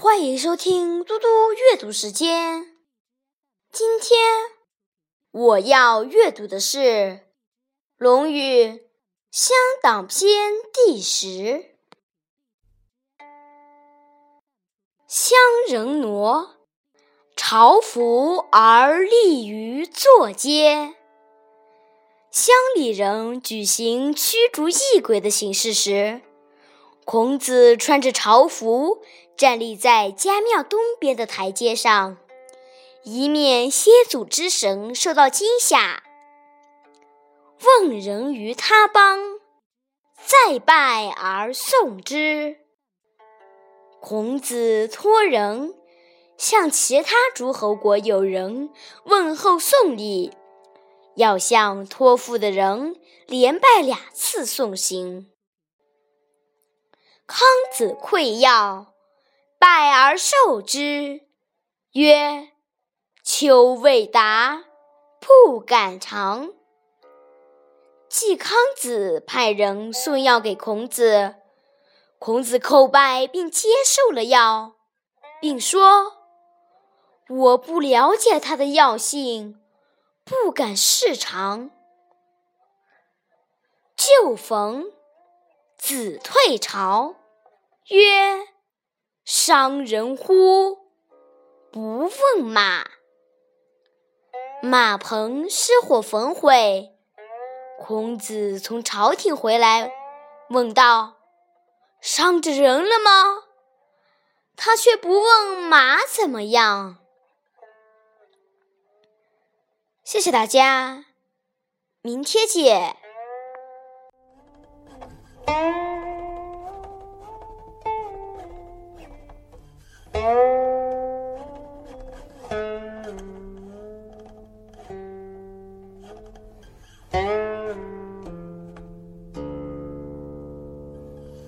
欢迎收听嘟嘟阅读时间。今天我要阅读的是《论语·乡党篇》第十。乡人挪，朝服而立于坐阶。乡里人举行驱逐异鬼的形式时，孔子穿着朝服站立在家庙东边的台阶上，以免先祖之神受到惊吓。问人于他邦，再拜而送之。孔子托人向其他诸侯国友人问候送礼，要向托付的人连拜两次送行。康子馈药，拜而受之，曰：“秋未达，不敢尝。”季康子派人送药给孔子，孔子叩拜并接受了药，并说：“我不了解它的药性，不敢试尝。”旧逢。子退朝，曰：“伤人乎？不问马。”马棚失火焚毁。孔子从朝廷回来，问道：“伤着人了吗？”他却不问马怎么样。谢谢大家，明天见。